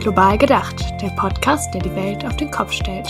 Global gedacht, der Podcast, der die Welt auf den Kopf stellt.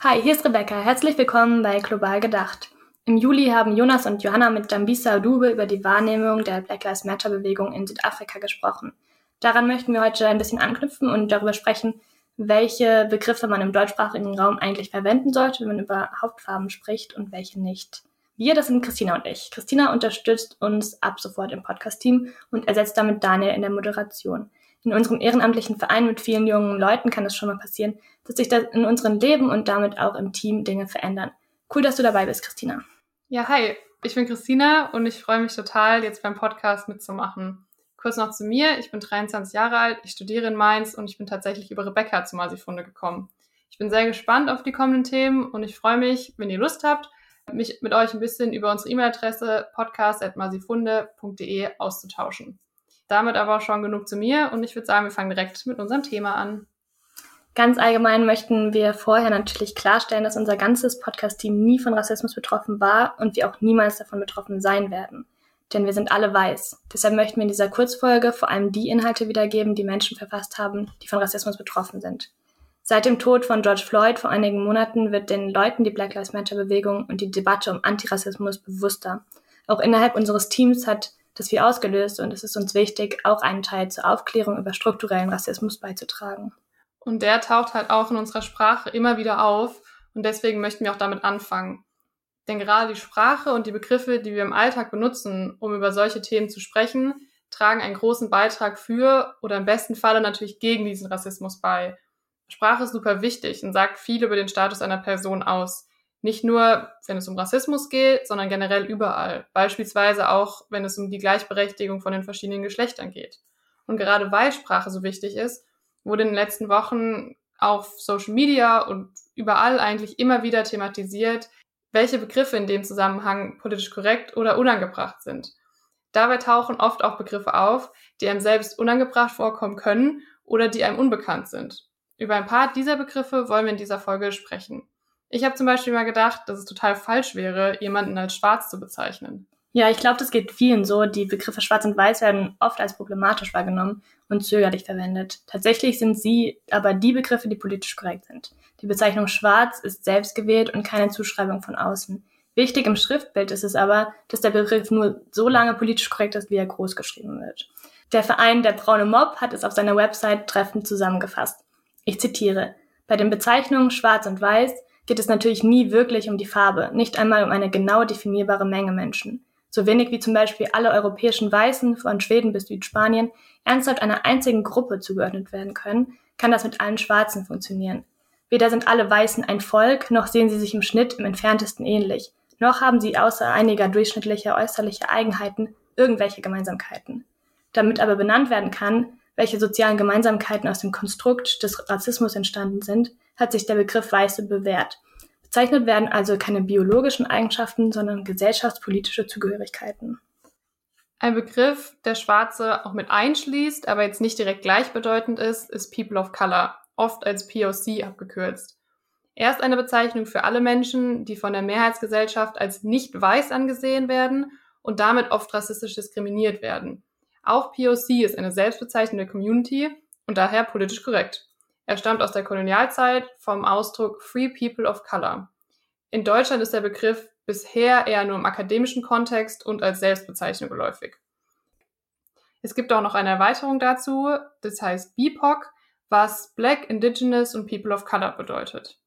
Hi, hier ist Rebecca. Herzlich willkommen bei Global gedacht. Im Juli haben Jonas und Johanna mit Dambisa Dube über die Wahrnehmung der Black Lives Matter Bewegung in Südafrika gesprochen. Daran möchten wir heute ein bisschen anknüpfen und darüber sprechen, welche Begriffe man im deutschsprachigen Raum eigentlich verwenden sollte, wenn man über Hauptfarben spricht und welche nicht. Wir, das sind Christina und ich. Christina unterstützt uns ab sofort im Podcast-Team und ersetzt damit Daniel in der Moderation. In unserem ehrenamtlichen Verein mit vielen jungen Leuten kann es schon mal passieren, dass sich da in unserem Leben und damit auch im Team Dinge verändern. Cool, dass du dabei bist, Christina. Ja, hi. Ich bin Christina und ich freue mich total, jetzt beim Podcast mitzumachen. Kurz noch zu mir. Ich bin 23 Jahre alt, ich studiere in Mainz und ich bin tatsächlich über Rebecca zu Masifunde gekommen. Ich bin sehr gespannt auf die kommenden Themen und ich freue mich, wenn ihr Lust habt, mich mit euch ein bisschen über unsere E-Mail-Adresse podcast.masifunde.de auszutauschen. Damit aber auch schon genug zu mir und ich würde sagen, wir fangen direkt mit unserem Thema an. Ganz allgemein möchten wir vorher natürlich klarstellen, dass unser ganzes Podcast-Team nie von Rassismus betroffen war und wir auch niemals davon betroffen sein werden denn wir sind alle weiß. Deshalb möchten wir in dieser Kurzfolge vor allem die Inhalte wiedergeben, die Menschen verfasst haben, die von Rassismus betroffen sind. Seit dem Tod von George Floyd vor einigen Monaten wird den Leuten die Black Lives Matter Bewegung und die Debatte um Antirassismus bewusster. Auch innerhalb unseres Teams hat das viel ausgelöst und es ist uns wichtig, auch einen Teil zur Aufklärung über strukturellen Rassismus beizutragen. Und der taucht halt auch in unserer Sprache immer wieder auf und deswegen möchten wir auch damit anfangen. Denn gerade die Sprache und die Begriffe, die wir im Alltag benutzen, um über solche Themen zu sprechen, tragen einen großen Beitrag für oder im besten Falle natürlich gegen diesen Rassismus bei. Sprache ist super wichtig und sagt viel über den Status einer Person aus. Nicht nur, wenn es um Rassismus geht, sondern generell überall. Beispielsweise auch, wenn es um die Gleichberechtigung von den verschiedenen Geschlechtern geht. Und gerade weil Sprache so wichtig ist, wurde in den letzten Wochen auf Social Media und überall eigentlich immer wieder thematisiert, welche Begriffe in dem Zusammenhang politisch korrekt oder unangebracht sind. Dabei tauchen oft auch Begriffe auf, die einem selbst unangebracht vorkommen können oder die einem unbekannt sind. Über ein paar dieser Begriffe wollen wir in dieser Folge sprechen. Ich habe zum Beispiel mal gedacht, dass es total falsch wäre, jemanden als schwarz zu bezeichnen. Ja, ich glaube, das geht vielen so. Die Begriffe schwarz und weiß werden oft als problematisch wahrgenommen und zögerlich verwendet. Tatsächlich sind sie aber die Begriffe, die politisch korrekt sind. Die Bezeichnung schwarz ist selbst gewählt und keine Zuschreibung von außen. Wichtig im Schriftbild ist es aber, dass der Begriff nur so lange politisch korrekt ist, wie er groß geschrieben wird. Der Verein Der Braune Mob hat es auf seiner Website treffend zusammengefasst. Ich zitiere, bei den Bezeichnungen schwarz und weiß geht es natürlich nie wirklich um die Farbe, nicht einmal um eine genau definierbare Menge Menschen. So wenig wie zum Beispiel alle europäischen Weißen von Schweden bis Südspanien ernsthaft einer einzigen Gruppe zugeordnet werden können, kann das mit allen Schwarzen funktionieren. Weder sind alle Weißen ein Volk, noch sehen sie sich im Schnitt im entferntesten ähnlich, noch haben sie außer einiger durchschnittlicher äußerlicher Eigenheiten irgendwelche Gemeinsamkeiten. Damit aber benannt werden kann, welche sozialen Gemeinsamkeiten aus dem Konstrukt des Rassismus entstanden sind, hat sich der Begriff Weiße bewährt. Bezeichnet werden also keine biologischen Eigenschaften, sondern gesellschaftspolitische Zugehörigkeiten. Ein Begriff, der Schwarze auch mit einschließt, aber jetzt nicht direkt gleichbedeutend ist, ist People of Color oft als POC abgekürzt. Er ist eine Bezeichnung für alle Menschen, die von der Mehrheitsgesellschaft als nicht weiß angesehen werden und damit oft rassistisch diskriminiert werden. Auch POC ist eine selbstbezeichnende Community und daher politisch korrekt. Er stammt aus der Kolonialzeit vom Ausdruck Free People of Color. In Deutschland ist der Begriff bisher eher nur im akademischen Kontext und als Selbstbezeichnung geläufig. Es gibt auch noch eine Erweiterung dazu, das heißt BIPOC, was Black, Indigenous und People of Color bedeutet.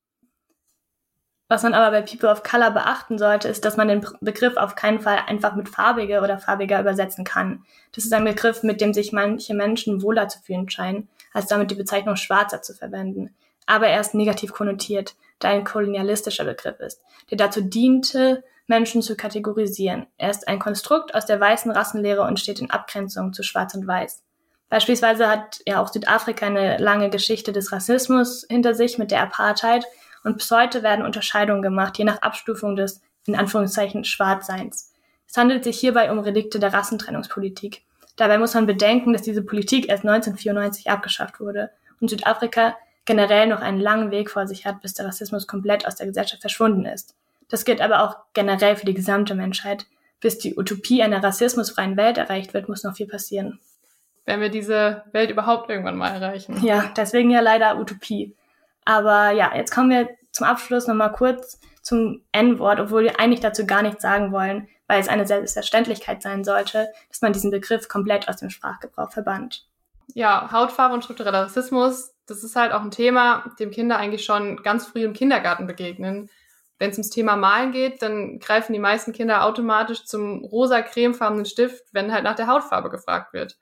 Was man aber bei People of Color beachten sollte, ist, dass man den Begriff auf keinen Fall einfach mit farbige oder farbiger übersetzen kann. Das ist ein Begriff, mit dem sich manche Menschen wohler zu fühlen scheinen, als damit die Bezeichnung Schwarzer zu verwenden. Aber er ist negativ konnotiert, da ein kolonialistischer Begriff ist, der dazu diente, Menschen zu kategorisieren. Er ist ein Konstrukt aus der weißen Rassenlehre und steht in Abgrenzung zu Schwarz und Weiß. Beispielsweise hat ja auch Südafrika eine lange Geschichte des Rassismus hinter sich mit der Apartheid und bis heute werden Unterscheidungen gemacht, je nach Abstufung des, in Anführungszeichen, Schwarzseins. Es handelt sich hierbei um Relikte der Rassentrennungspolitik. Dabei muss man bedenken, dass diese Politik erst 1994 abgeschafft wurde und Südafrika generell noch einen langen Weg vor sich hat, bis der Rassismus komplett aus der Gesellschaft verschwunden ist. Das gilt aber auch generell für die gesamte Menschheit. Bis die Utopie einer rassismusfreien Welt erreicht wird, muss noch viel passieren. Wenn wir diese Welt überhaupt irgendwann mal erreichen. Ja, deswegen ja leider Utopie. Aber ja, jetzt kommen wir zum Abschluss nochmal kurz zum N-Wort, obwohl wir eigentlich dazu gar nichts sagen wollen, weil es eine Selbstverständlichkeit sein sollte, dass man diesen Begriff komplett aus dem Sprachgebrauch verbannt. Ja, Hautfarbe und struktureller Rassismus, das ist halt auch ein Thema, dem Kinder eigentlich schon ganz früh im Kindergarten begegnen. Wenn es ums Thema Malen geht, dann greifen die meisten Kinder automatisch zum rosa cremefarbenen Stift, wenn halt nach der Hautfarbe gefragt wird.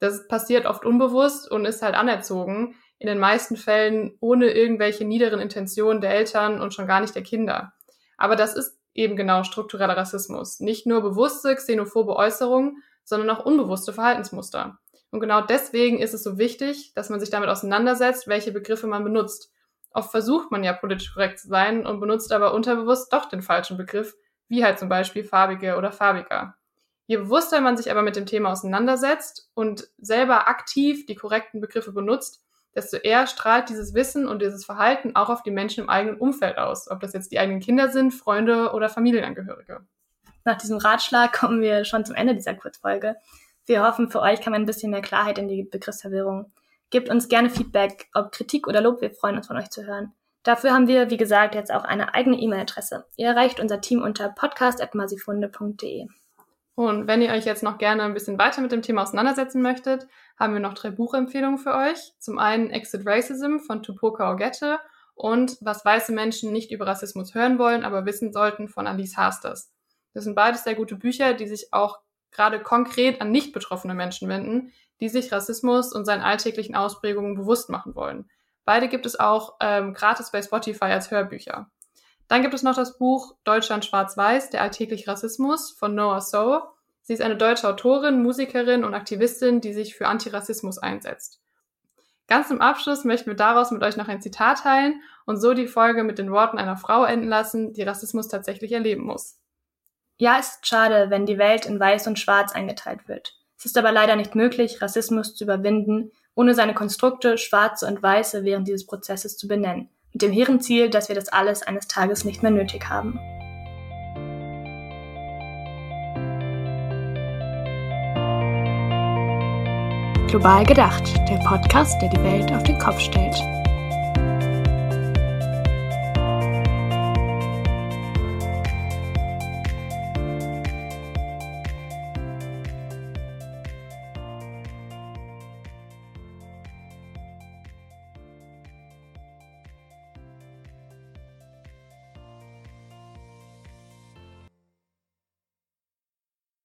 Das passiert oft unbewusst und ist halt anerzogen, in den meisten Fällen ohne irgendwelche niederen Intentionen der Eltern und schon gar nicht der Kinder. Aber das ist eben genau struktureller Rassismus. Nicht nur bewusste xenophobe Äußerungen, sondern auch unbewusste Verhaltensmuster. Und genau deswegen ist es so wichtig, dass man sich damit auseinandersetzt, welche Begriffe man benutzt. Oft versucht man ja politisch korrekt zu sein und benutzt aber unterbewusst doch den falschen Begriff, wie halt zum Beispiel farbige oder farbiger. Je bewusster man sich aber mit dem Thema auseinandersetzt und selber aktiv die korrekten Begriffe benutzt, desto eher strahlt dieses Wissen und dieses Verhalten auch auf die Menschen im eigenen Umfeld aus, ob das jetzt die eigenen Kinder sind, Freunde oder Familienangehörige. Nach diesem Ratschlag kommen wir schon zum Ende dieser Kurzfolge. Wir hoffen, für euch kam ein bisschen mehr Klarheit in die Begriffsverwirrung. Gebt uns gerne Feedback, ob Kritik oder Lob, wir freuen uns von euch zu hören. Dafür haben wir, wie gesagt, jetzt auch eine eigene E-Mail-Adresse. Ihr erreicht unser Team unter podcast.masifunde.de. Und wenn ihr euch jetzt noch gerne ein bisschen weiter mit dem Thema auseinandersetzen möchtet, haben wir noch drei Buchempfehlungen für euch. Zum einen Exit Racism von Tupoka Ogette und Was weiße Menschen nicht über Rassismus hören wollen, aber wissen sollten von Alice Hasters. Das sind beides sehr gute Bücher, die sich auch gerade konkret an nicht betroffene Menschen wenden, die sich Rassismus und seinen alltäglichen Ausprägungen bewusst machen wollen. Beide gibt es auch ähm, gratis bei Spotify als Hörbücher. Dann gibt es noch das Buch Deutschland schwarz-weiß, der alltägliche Rassismus von Noah So. Sie ist eine deutsche Autorin, Musikerin und Aktivistin, die sich für Antirassismus einsetzt. Ganz zum Abschluss möchten wir daraus mit euch noch ein Zitat teilen und so die Folge mit den Worten einer Frau enden lassen, die Rassismus tatsächlich erleben muss. Ja, es ist schade, wenn die Welt in Weiß und Schwarz eingeteilt wird. Es ist aber leider nicht möglich, Rassismus zu überwinden, ohne seine Konstrukte Schwarze und Weiße während dieses Prozesses zu benennen mit dem hehren Ziel, dass wir das alles eines Tages nicht mehr nötig haben. Global gedacht, der Podcast, der die Welt auf den Kopf stellt.